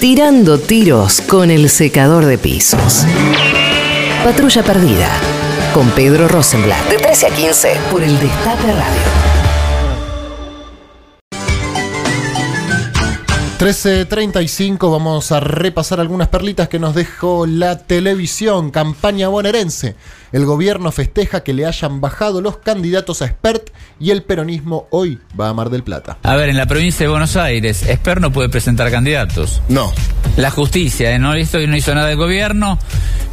Tirando tiros con el secador de pisos. Patrulla Perdida. Con Pedro Rosenblatt. De 13 a 15 por el Destape Radio. 13.35 vamos a repasar algunas perlitas que nos dejó la televisión. Campaña bonaerense. El gobierno festeja que le hayan bajado los candidatos a Expert y el peronismo hoy va a Mar del Plata. A ver, en la provincia de Buenos Aires, Expert no puede presentar candidatos. No. La justicia, ¿eh? no, esto no hizo nada el gobierno,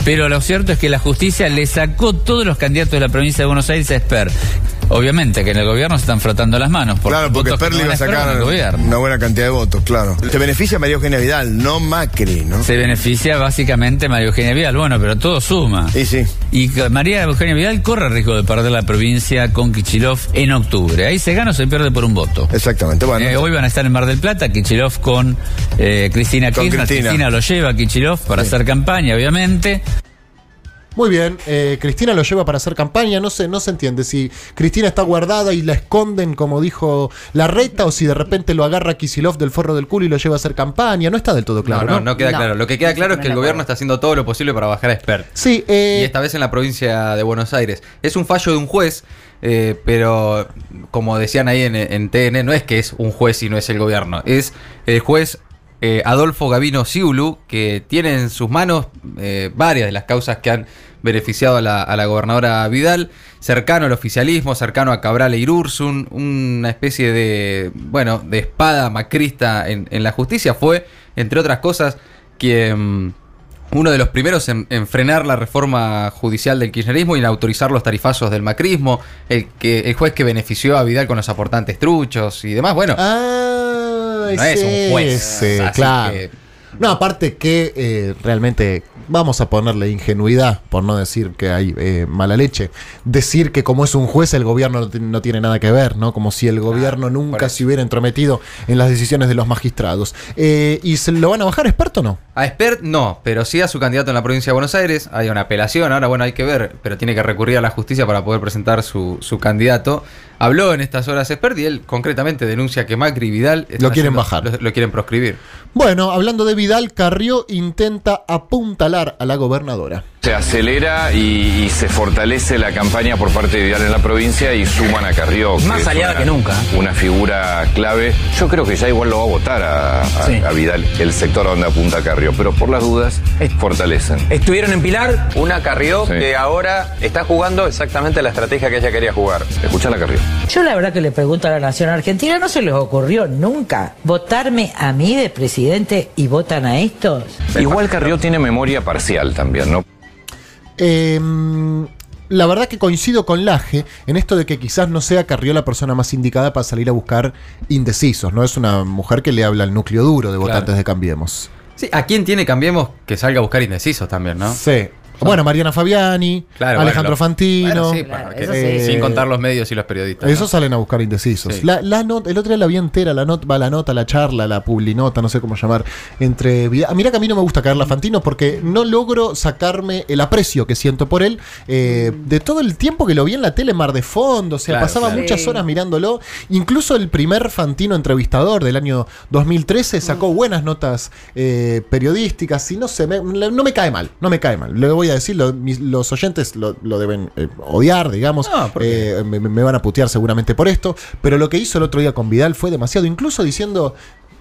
pero lo cierto es que la justicia le sacó todos los candidatos de la provincia de Buenos Aires a Expert. Obviamente que en el gobierno se están frotando las manos. claro, porque votos que Expert le no iba a sacar gobierno. una buena cantidad de votos, claro. Te beneficia María Eugenia Vidal, no Macri, ¿no? Se beneficia básicamente María Eugenia Vidal, bueno, pero todo suma. Sí, sí. Y María Eugenia Vidal corre el riesgo de perder la provincia con Kichilov en octubre. Ahí se gana o se pierde por un voto. Exactamente, bueno. Eh, hoy van a estar en Mar del Plata, Kichilov con eh, Cristina Con Kirchner. Cristina. Cristina lo lleva a Kichilov para hacer campaña, obviamente. Muy bien, eh, Cristina lo lleva para hacer campaña, no sé, no se entiende si Cristina está guardada y la esconden como dijo la reta o si de repente lo agarra Kisilov del forro del culo y lo lleva a hacer campaña, no está del todo claro. no, ¿no? no, no queda No. claro. Lo que queda claro es que el gobierno está haciendo todo lo posible para bajar a Expert. Sí, eh, Y esta vez en la provincia de Buenos Aires. Es un fallo de un juez, eh, pero como decían ahí en, en TN, no es que es un juez y no es el gobierno. Es el juez eh, Adolfo Gavino Ciulu, que tiene en sus manos eh, varias de las causas que han beneficiado a la, gobernadora Vidal, cercano al oficialismo, cercano a Cabral e Irursun, una especie de, bueno, de espada macrista en, la justicia, fue, entre otras cosas, quien uno de los primeros en, en frenar la reforma judicial del kirchnerismo y en autorizar los tarifazos del macrismo, el juez que benefició a Vidal con los aportantes truchos y demás. Bueno, Ah, no es un juez. ese, claro. que- No, aparte que eh, realmente vamos a ponerle ingenuidad, por no decir que hay eh, mala leche. Decir que como es un juez el gobierno no, ti- no tiene nada que ver, ¿no? Como si el gobierno nunca se hubiera entrometido en las decisiones de los magistrados. Eh, ¿Y se lo van a bajar experto o no? A Expert no, pero sí a su candidato en la provincia de Buenos Aires. Hay una apelación, ahora bueno, hay que ver, pero tiene que recurrir a la justicia para poder presentar su, su candidato. Habló en estas horas Expert y él concretamente denuncia que Macri y Vidal Lo quieren haciendo- bajar. Lo, lo quieren proscribir. Bueno, hablando de Vidal, Carrió intenta apuntalar a la gobernadora. Se acelera y, y se fortalece la campaña por parte de Vidal en la provincia y suman a Carrió. Más es aliada una- que nunca. Una figura clave. Yo creo que ya igual lo va a votar a, a- Sí. a Vidal, el sector donde apunta Carrió, pero por las dudas fortalecen. Estuvieron en Pilar. Una Carrió Sí. que ahora está jugando exactamente la estrategia que ella quería jugar. Escuchan a Carrió. Yo la verdad que le pregunto a la nación argentina, ¿no se les ocurrió nunca votarme a mí de presidente y votan a estos? Igual Carrió tiene memoria parcial también, ¿no? Eh, la verdad que coincido con Laje en esto de que quizás no sea Carrió la persona más indicada para salir a buscar indecisos, ¿no? Es una mujer que le habla al núcleo duro de votantes de Cambiemos. Sí, ¿a quién tiene Cambiemos que salga a buscar indecisos también, no? Sí. Bueno, Mariana Fabiani, Claro, Alejandro bueno, lo- Fantino. bueno, sí, Claro, para que- eso sí. sin contar los medios y los periodistas. Esos ¿no? salen a buscar indecisos. Sí. La, la not- el otro día la vi entera, la nota, va la nota, la charla, la publinota, no sé cómo llamar, entre Ah, Mira que a mí no me gusta caerla a Fantino porque no logro sacarme el aprecio que siento por él eh, de todo el tiempo que lo vi en la tele Mar de Fondo. O sea, Claro, pasaba claro. muchas horas mirándolo. Incluso el primer Fantino entrevistador del año 2013 sacó buenas notas eh, periodísticas y no sé, me- no me cae mal, no me cae mal. Le voy a decir, lo- mis- los oyentes lo, lo deben eh, odiar, digamos. Eh, me, me van a putear seguramente por esto, pero lo que hizo el otro día con Vidal fue demasiado, incluso diciendo,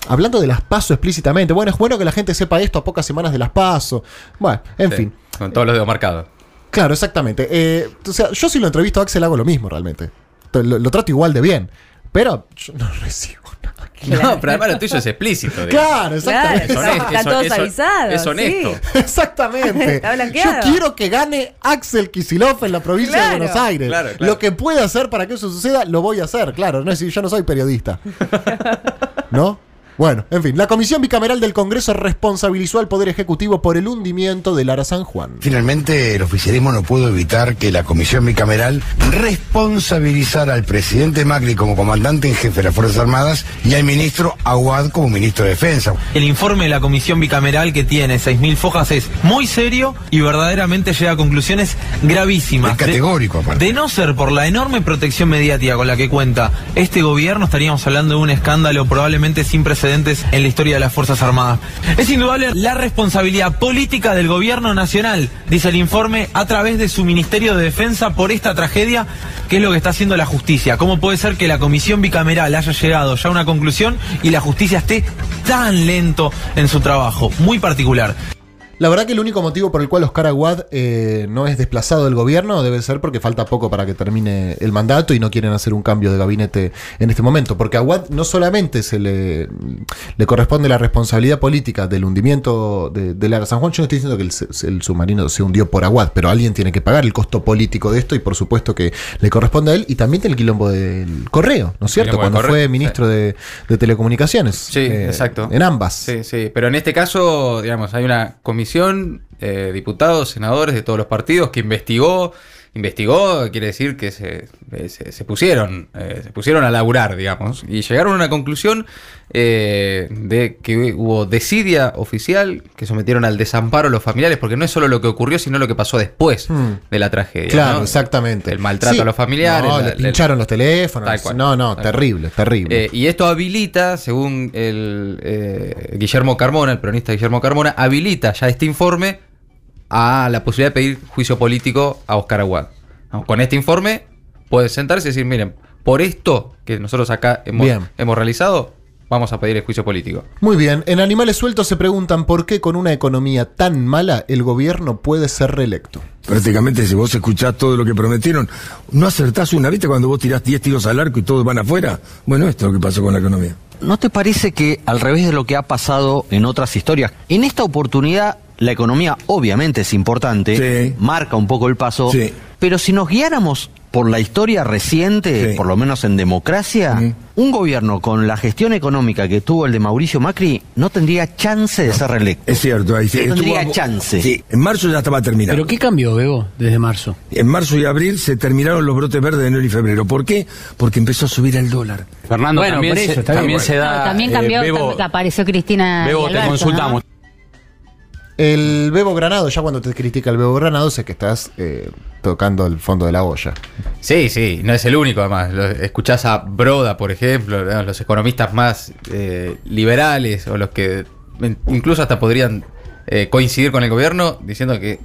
hablando de las PASO explícitamente, bueno, es bueno que la gente sepa esto a pocas semanas de las PASO. Bueno, en Sí, fin. Con todos los dedos marcados. Claro, exactamente. Eh, o sea, yo si lo entrevisto a Axel hago lo mismo realmente. Lo, lo trato igual de bien, pero yo no recibo nada. No, pero además lo tuyo es explícito. digamos. Claro, exactamente. Es honesto, todos es- avisados, Es honesto. sí. Exactamente. Está Yo quiero que gane Axel Kisilov en la provincia Claro. de Buenos Aires. Claro, claro. Lo que pueda hacer para que eso suceda, lo voy a hacer. Claro, no es decir, yo no soy periodista. ¿No? Bueno, en fin, la Comisión Bicameral del Congreso responsabilizó al Poder Ejecutivo por el hundimiento del Ara San Juan. Finalmente, el oficialismo no pudo evitar que la comisión bicameral responsabilizara al presidente Macri como comandante en jefe de las Fuerzas Armadas y al ministro Aguad como ministro de Defensa. El informe de la comisión bicameral que tiene 6.000 fojas es muy serio y verdaderamente llega a conclusiones gravísimas. Es categórico, aparte. De, no ser por la enorme protección mediática con la que cuenta este gobierno, estaríamos hablando de un escándalo probablemente sin precedentes en la historia de las Fuerzas Armadas. Es indudable la responsabilidad política del gobierno nacional, dice el informe, a través de su Ministerio de Defensa por esta tragedia, que es lo que está haciendo la justicia. ¿Cómo puede ser que la comisión bicameral haya llegado ya a una conclusión y la justicia esté tan lento en su trabajo? Muy particular. La verdad que el único motivo por el cual Oscar Aguad eh, no es desplazado del gobierno debe ser porque falta poco para que termine el mandato y no quieren hacer un cambio de gabinete en este momento. Porque a Aguad no solamente se le, le corresponde la responsabilidad política del hundimiento de, de la San Juan, yo no estoy diciendo que el, el submarino se hundió por Aguad, pero alguien tiene que pagar el costo político de esto y por supuesto que le corresponde a él y también del quilombo del correo, ¿no es cierto? Cuando correo, fue sí. ministro de, de Telecomunicaciones. Sí, Eh, exacto. En ambas. Sí, sí. Pero en este caso, digamos, hay una comisión, eh, diputados, senadores de todos los partidos que investigó. Investigó, quiere decir que se, eh, se, se pusieron, eh, se pusieron a laburar, digamos, y llegaron a una conclusión eh, de que hubo desidia oficial que sometieron al desamparo a los familiares, porque no es solo lo que ocurrió, sino lo que pasó después Hmm. de la tragedia. Claro, ¿no? exactamente. El maltrato Sí. a los familiares. No, la- pincharon los teléfonos. Tal cual. No, no, cual. terrible, terrible. Eh, y esto habilita, según el eh, Guillermo Carmona, el peronista Guillermo Carmona, habilita ya este informe a la posibilidad de pedir juicio político a Oscar Aguad. ¿No? Con este informe puede sentarse y decir, miren, por esto que nosotros acá hemos, Bien. hemos realizado, vamos a pedir el juicio político. Muy bien, en Animales Sueltos se preguntan por qué con una economía tan mala el gobierno puede ser reelecto. Prácticamente si vos escuchás todo lo que prometieron, no acertás una, ¿viste? Cuando vos tirás 10 tiros al arco y todos van afuera. Bueno, esto es lo que pasó con la economía. ¿No te parece que, al revés de lo que ha pasado en otras historias, en esta oportunidad la economía obviamente es importante, marca un poco el paso, Sí. pero si nos guiáramos por la historia reciente, Sí. por lo menos en democracia, un gobierno con la gestión económica que tuvo el de Mauricio Macri no tendría chance de ser reelecto. Es cierto, ahí sí. No tendría Estuvo- chance. Sí, en marzo ya estaba terminado. ¿Pero qué cambió, Bebo, desde marzo? En marzo y abril se terminaron los brotes verdes de enero y febrero. ¿Por qué? Porque empezó a subir el dólar. Fernando, Bueno, también, eso, se, da. También eh, cambió, Bebo, apareció Cristina. Bebo, te consultamos. El Bebo Granado, ya cuando te critica el Bebo Granado, sé que estás eh, tocando el fondo de la olla. Sí, sí, no es el único además. Lo- Escuchás a Broda, por ejemplo, ¿no? los economistas más eh, liberales o los que incluso hasta podrían eh, coincidir con el gobierno diciendo que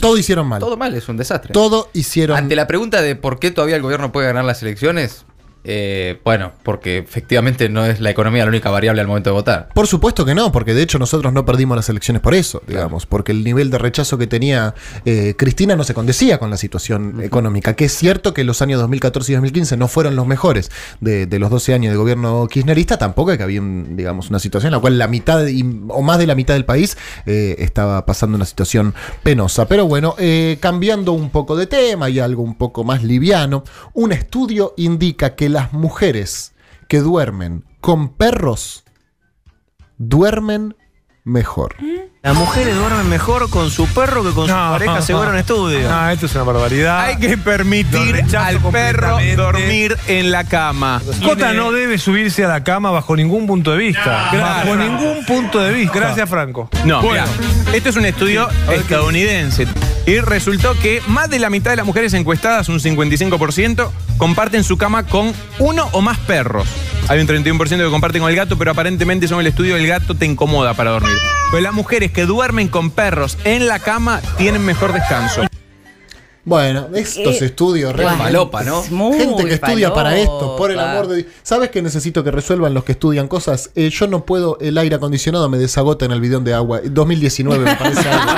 Todo hicieron mal. todo mal, es un desastre. Todo hicieron Ante la pregunta de por qué todavía el gobierno puede ganar las elecciones, eh, bueno, porque efectivamente no es la economía la única variable al momento de votar. Por supuesto que no, porque de hecho nosotros no perdimos las elecciones por eso, digamos, porque el nivel de rechazo que tenía eh, Cristina no se condecía con la situación económica, que es cierto que los años 2014 y 2015 no fueron los mejores de, de los 12 años de gobierno kirchnerista, tampoco es que había, un, digamos, una situación en la cual la mitad y- o más de la mitad del país eh, estaba pasando una situación penosa. Pero bueno, cambiando un poco de tema y algo un poco más liviano, un estudio indica que las mujeres que duermen con perros duermen mejor. Las mujeres duermen mejor con su perro que con su pareja, seguro en estudio. No, esto es una barbaridad. Hay que permitir al perro dormir en la cama. Cota no debe subirse a la cama bajo ningún punto de vista. bajo ningún punto de vista. Gracias, Franco. No, Bueno. mira, esto es un estudio estadounidense y resultó que más de la mitad de las mujeres encuestadas, un 55%, comparten su cama con uno o más perros. Hay un 31% que comparten con el gato, pero aparentemente según el estudio el gato te incomoda para dormir. Pero las mujeres que duermen con perros en la cama tienen mejor descanso. Bueno, estos Eh, estudios realmente. falopa, ¿no? Muy Gente que estudia para esto, por el amor de Dios. ¿Sabes que necesito que resuelvan los que estudian cosas? Eh, yo no puedo, el aire acondicionado me desagota en el bidón de agua. 2019 me parece algo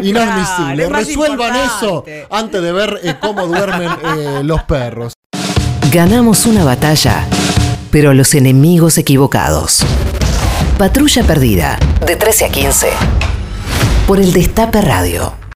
inadmisible. es más Resuelvan eso antes de ver eh, cómo duermen eh, los perros. Ganamos una batalla, pero a los enemigos equivocados. Patrulla perdida, de 13 a 15. Por el Destape Radio.